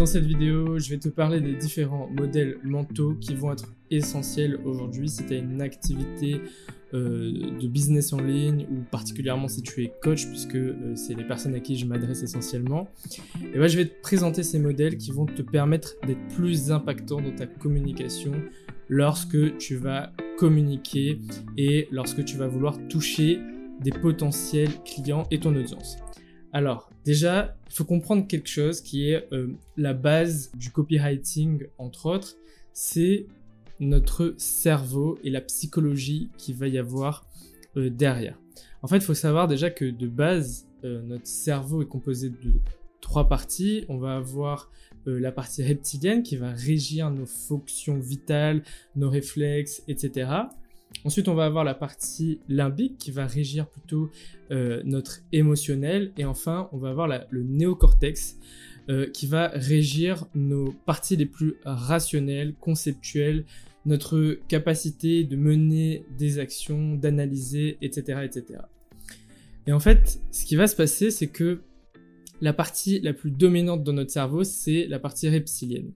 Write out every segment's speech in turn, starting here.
Dans cette vidéo, je vais te parler des différents modèles mentaux qui vont être essentiels aujourd'hui si tu as une activité euh, de business en ligne ou particulièrement si tu es coach puisque euh, c'est les personnes à qui je m'adresse essentiellement. Et ben, je vais te présenter ces modèles qui vont te permettre d'être plus impactant dans ta communication lorsque tu vas communiquer et lorsque tu vas vouloir toucher des potentiels clients et ton audience. Alors, déjà, il faut comprendre quelque chose qui est euh, la base du copywriting, entre autres, c'est notre cerveau et la psychologie qu'il va y avoir euh, derrière. En fait, il faut savoir déjà que de base, euh, notre cerveau est composé de trois parties. On va avoir la partie reptilienne qui va régir nos fonctions vitales, nos réflexes, etc. Ensuite, on va avoir la partie limbique qui va régir plutôt euh, notre émotionnel. Et enfin, on va avoir le néocortex euh, qui va régir nos parties les plus rationnelles, conceptuelles, notre capacité de mener des actions, d'analyser, etc., etc. Et en fait, ce qui va se passer, c'est que la partie la plus dominante dans notre cerveau, c'est la partie reptilienne.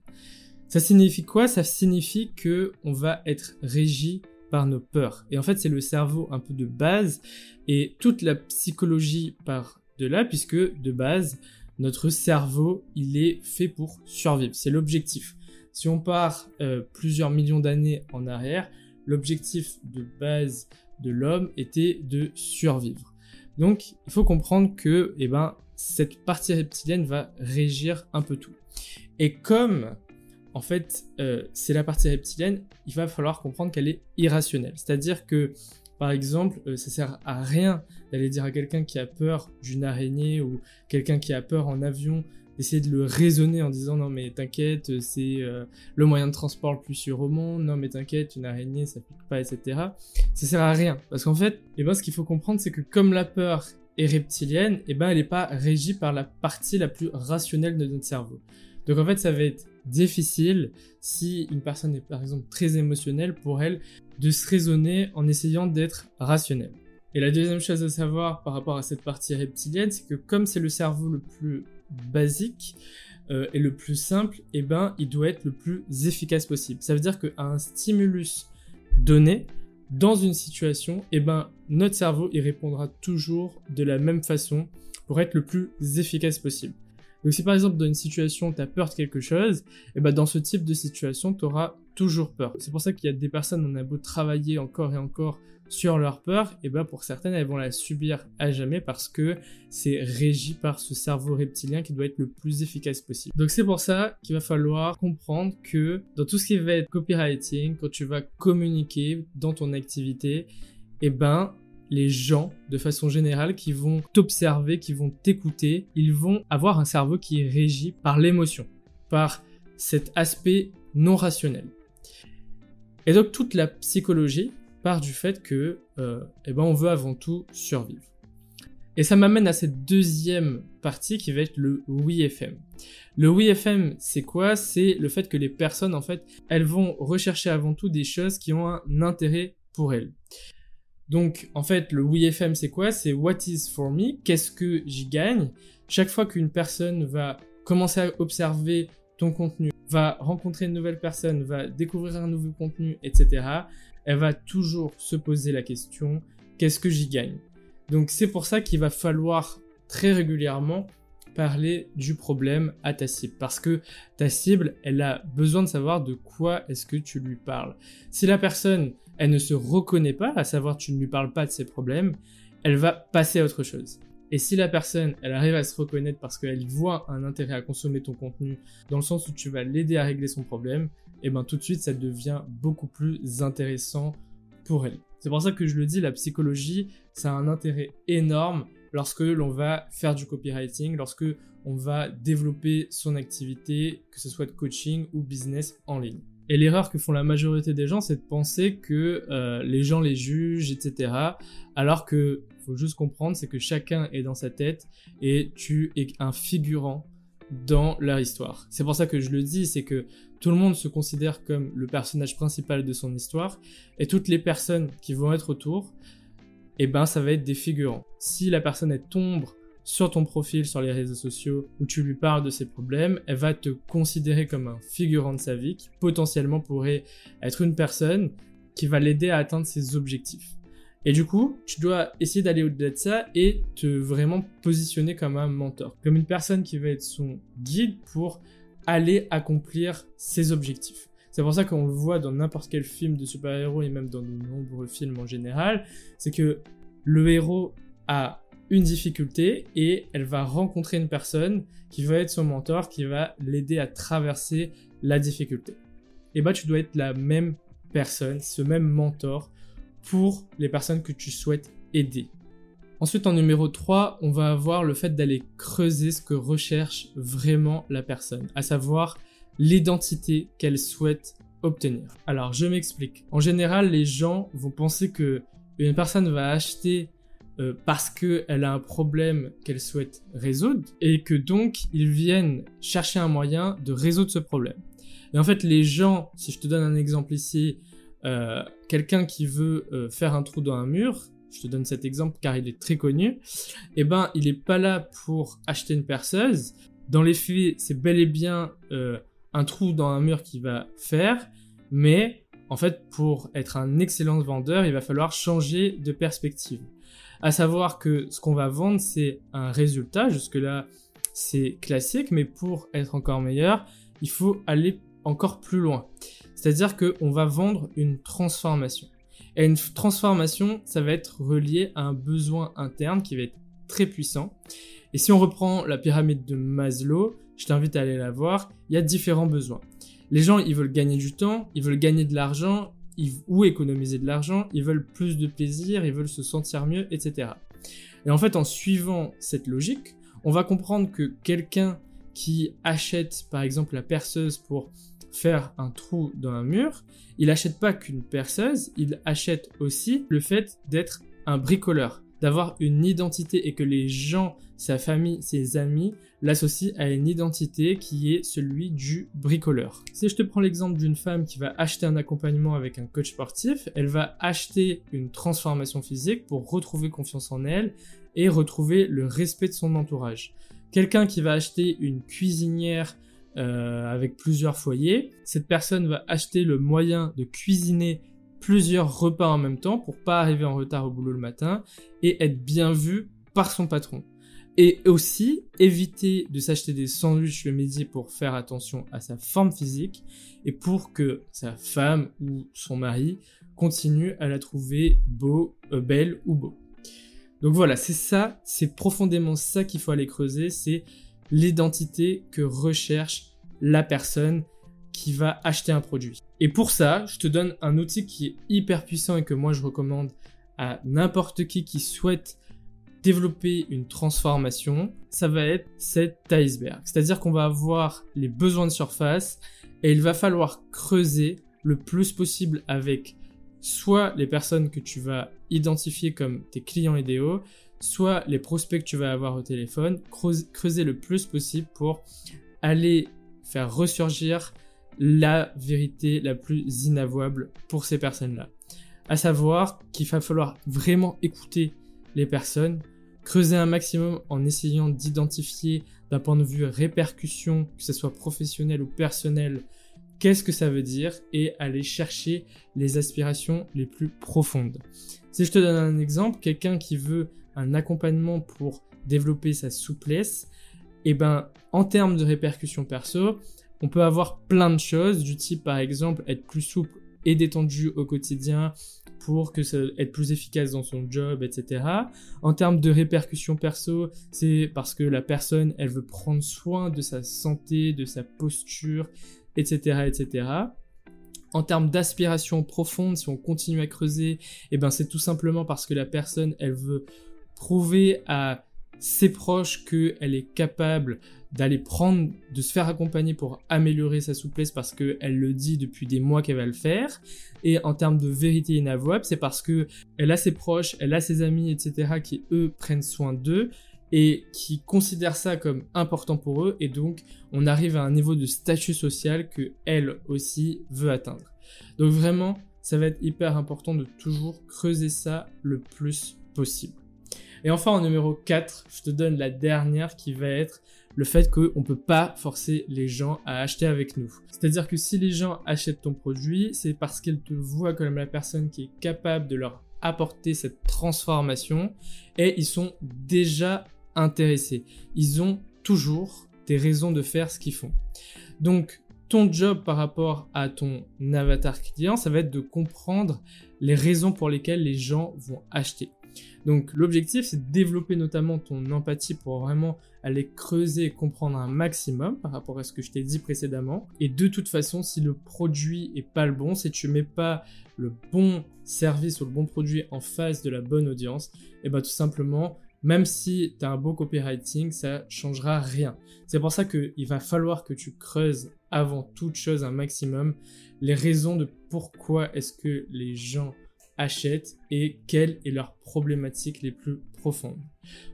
Ça signifie quoi? Ça signifie que on va être régi par nos peurs. Et en fait, c'est le cerveau un peu de base et toute la psychologie part de là, puisque de base, notre cerveau, il est fait pour survivre. C'est l'objectif. Si on part euh, plusieurs millions d'années en arrière, l'objectif de base de l'homme était de survivre. Donc, il faut comprendre que, eh ben, cette partie reptilienne va régir un peu tout. Et comme en fait, euh, c'est la partie reptilienne, il va falloir comprendre qu'elle est irrationnelle. C'est-à-dire que, par exemple, ça euh, ça sert à rien d'aller dire à quelqu'un qui a peur d'une araignée ou quelqu'un qui a peur en avion d'essayer de le raisonner en disant non mais t'inquiète c'est euh, le moyen de transport le plus sûr au monde. Non mais t'inquiète une araignée ça pique pas etc ça sert à rien. Parce qu'en fait eh ben, ce qu'il faut comprendre c'est que comme la peur est reptilienne eh ben elle n'est pas régie par la partie la plus rationnelle de notre cerveau donc en fait ça va être difficile si une personne est par exemple très émotionnelle pour elle de se raisonner en essayant d'être rationnelle. Et la deuxième chose à savoir par rapport à cette partie reptilienne, c'est que comme c'est le cerveau le plus basique euh, et le plus simple, eh ben, il doit être le plus efficace possible. Ça veut dire qu'à un stimulus donné, dans une situation, eh ben, notre cerveau y répondra toujours de la même façon pour être le plus efficace possible. Donc si par exemple dans une situation tu as peur de quelque chose, et eh ben dans ce type de situation tu auras toujours peur. C'est pour ça qu'il y a des personnes, on a beau travailler encore et encore sur leur peur, et eh ben pour certaines elles vont la subir à jamais parce que c'est régi par ce cerveau reptilien qui doit être le plus efficace possible. Donc c'est pour ça qu'il va falloir comprendre que dans tout ce qui va être copywriting, quand tu vas communiquer dans ton activité, et eh ben les gens, de façon générale, qui vont t'observer, qui vont t'écouter, ils vont avoir un cerveau qui est régi par l'émotion, par cet aspect non rationnel. Et donc toute la psychologie part du fait que, euh, eh ben, on veut avant tout survivre. Et ça m'amène à cette deuxième partie qui va être le oui. Le oui c'est quoi? C'est le fait que les personnes, en fait, elles vont rechercher avant tout des choses qui ont un intérêt pour elles. Donc, en fait, le WeFM, c'est quoi? C'est What is for me? Qu'est-ce que j'y gagne? Chaque fois qu'une personne va commencer à observer ton contenu, va rencontrer une nouvelle personne, va découvrir un nouveau contenu, etc., elle va toujours se poser la question qu'est-ce que j'y gagne? Donc, c'est pour ça qu'il va falloir très régulièrement parler du problème à ta cible parce que ta cible, elle a besoin de savoir de quoi est-ce que tu lui parles. Si la personne, elle ne se reconnaît pas, à savoir tu ne lui parles pas de ses problèmes, elle va passer à autre chose. Et si la personne, elle arrive à se reconnaître parce qu'elle voit un intérêt à consommer ton contenu, dans le sens où tu vas l'aider à régler son problème, et eh ben tout de suite, ça devient beaucoup plus intéressant pour elle. C'est pour ça que je le dis, la psychologie, ça a un intérêt énorme lorsque l'on va faire du copywriting, lorsque on va développer son activité, que ce soit de coaching ou business en ligne. Et l'erreur que font la majorité des gens, c'est de penser que euh, les gens les jugent, etc. Alors que faut juste comprendre, c'est que chacun est dans sa tête et tu es un figurant dans leur histoire. C'est pour ça que je le dis, c'est que tout le monde se considère comme le personnage principal de son histoire et toutes les personnes qui vont être autour, eh ben ça va être des figurants. Si la personne elle tombe sur ton profil sur les réseaux sociaux où tu lui parles de ses problèmes, elle va te considérer comme un figurant de sa vie qui potentiellement pourrait être une personne qui va l'aider à atteindre ses objectifs. Et du coup, tu dois essayer d'aller au-delà de ça et te vraiment positionner comme un mentor, comme une personne qui va être son guide pour aller accomplir ses objectifs. C'est pour ça qu'on le voit dans n'importe quel film de super-héros et même dans de nombreux films en général, c'est que le héros a une difficulté et elle va rencontrer une personne qui va être son mentor, qui va l'aider à traverser la difficulté. Et bah tu dois être la même personne, ce même mentor pour les personnes que tu souhaites aider. Ensuite, en numéro 3, on va avoir le fait d'aller creuser ce que recherche vraiment la personne, à savoir l'identité qu'elle souhaite obtenir. Alors, je m'explique. En général, les gens vont penser que une personne va acheter euh, parce qu'elle a un problème qu'elle souhaite résoudre et que donc ils viennent chercher un moyen de résoudre ce problème. Et en fait, les gens, si je te donne un exemple ici, euh, quelqu'un qui veut euh, faire un trou dans un mur, je te donne cet exemple car il est très connu, eh ben il n'est pas là pour acheter une perceuse. Dans les faits, c'est bel et bien un trou dans un mur qu'il va faire, mais en fait, pour être un excellent vendeur, il va falloir changer de perspective. À savoir que ce qu'on va vendre, c'est un résultat. Jusque-là, c'est classique, mais pour être encore meilleur, il faut aller encore plus loin. C'est-à-dire qu'on va vendre une transformation. Et une transformation, ça va être relié à un besoin interne qui va être très puissant. Et si on reprend la pyramide de Maslow, je t'invite à aller la voir, il y a différents besoins. Les gens, ils veulent gagner du temps, ils veulent gagner de l'argent, ou économiser de l'argent, ils veulent plus de plaisir, ils veulent se sentir mieux, etc. Et en fait, en suivant cette logique, on va comprendre que quelqu'un qui achète par exemple la perceuse pour faire un trou dans un mur, il achète pas qu'une perceuse, il achète aussi le fait d'être un bricoleur, d'avoir une identité et que les gens, sa famille, ses amis l'associent à une identité qui est celui du bricoleur. Si je te prends l'exemple d'une femme qui va acheter un accompagnement avec un coach sportif, elle va acheter une transformation physique pour retrouver confiance en elle et retrouver le respect de son entourage. Quelqu'un qui va acheter une cuisinière euh, avec plusieurs foyers. Cette personne va acheter le moyen de cuisiner plusieurs repas en même temps pour pas arriver en retard au boulot le matin et être bien vu par son patron. Et aussi éviter de s'acheter des sandwichs le midi pour faire attention à sa forme physique et pour que sa femme ou son mari continue à la trouver beau, euh, belle ou beau. Donc voilà, c'est ça, c'est profondément ça qu'il faut aller creuser, c'est l'identité que recherche la personne qui va acheter un produit. Et pour ça, je te donne un outil qui est hyper puissant et que moi je recommande à n'importe qui qui souhaite développer une transformation, ça va être cet iceberg. C'est-à-dire qu'on va avoir les besoins de surface et il va falloir creuser le plus possible avec soit les personnes que tu vas identifier comme tes clients idéaux, soit les prospects que tu vas avoir au téléphone, creuser le plus possible pour aller faire ressurgir la vérité la plus inavouable pour ces personnes-là. À savoir qu'il va falloir vraiment écouter les personnes, creuser un maximum en essayant d'identifier d'un point de vue répercussion, que ce soit professionnel ou personnel, qu'est-ce que ça veut dire et aller chercher les aspirations les plus profondes. Si je te donne un exemple, quelqu'un qui veut un accompagnement pour développer sa souplesse, et eh ben en termes de répercussions perso, on peut avoir plein de choses du type par exemple être plus souple et détendu au quotidien pour que être plus efficace dans son job, etc. En termes de répercussions perso, c'est parce que la personne, elle veut prendre soin de sa santé, de sa posture, etc., etc. En termes d'aspiration profonde, si on continue à creuser, eh ben c'est tout simplement parce que la personne, elle veut prouver à ses proches qu'elle est capable d'aller prendre, de se faire accompagner pour améliorer sa souplesse parce qu'elle le dit depuis des mois qu'elle va le faire. Et en termes de vérité inavouable, c'est parce que elle a ses proches, elle a ses amis, etc. qui eux prennent soin d'eux et qui considèrent ça comme important pour eux. Et donc, on arrive à un niveau de statut social que elle aussi veut atteindre. Donc vraiment, ça va être hyper important de toujours creuser ça le plus possible. Et enfin, en numéro 4, je te donne la dernière qui va être le fait qu'on ne peut pas forcer les gens à acheter avec nous. C'est-à-dire que si les gens achètent ton produit, c'est parce qu'ils te voient comme la personne qui est capable de leur apporter cette transformation et ils sont déjà intéressés. Ils ont toujours des raisons de faire ce qu'ils font. Donc, ton job par rapport à ton avatar client, ça va être de comprendre les raisons pour lesquelles les gens vont acheter. Donc l'objectif, c'est de développer notamment ton empathie pour vraiment aller creuser et comprendre un maximum par rapport à ce que je t'ai dit précédemment. Et de toute façon, si le produit est pas le bon, si tu mets pas le bon service ou le bon produit en face de la bonne audience, et eh ben tout simplement, même si tu as un beau copywriting, ça changera rien. C'est pour ça qu'il va falloir que tu creuses avant toute chose un maximum les raisons de pourquoi est-ce que les gens achètent et quelles est leurs problématiques les plus profondes.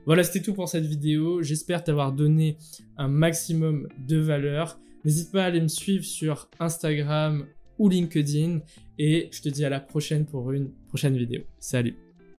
Voilà, c'était tout pour cette vidéo. J'espère t'avoir donné un maximum de valeur. N'hésite pas à aller me suivre sur Instagram ou LinkedIn et je te dis à la prochaine pour une prochaine vidéo. Salut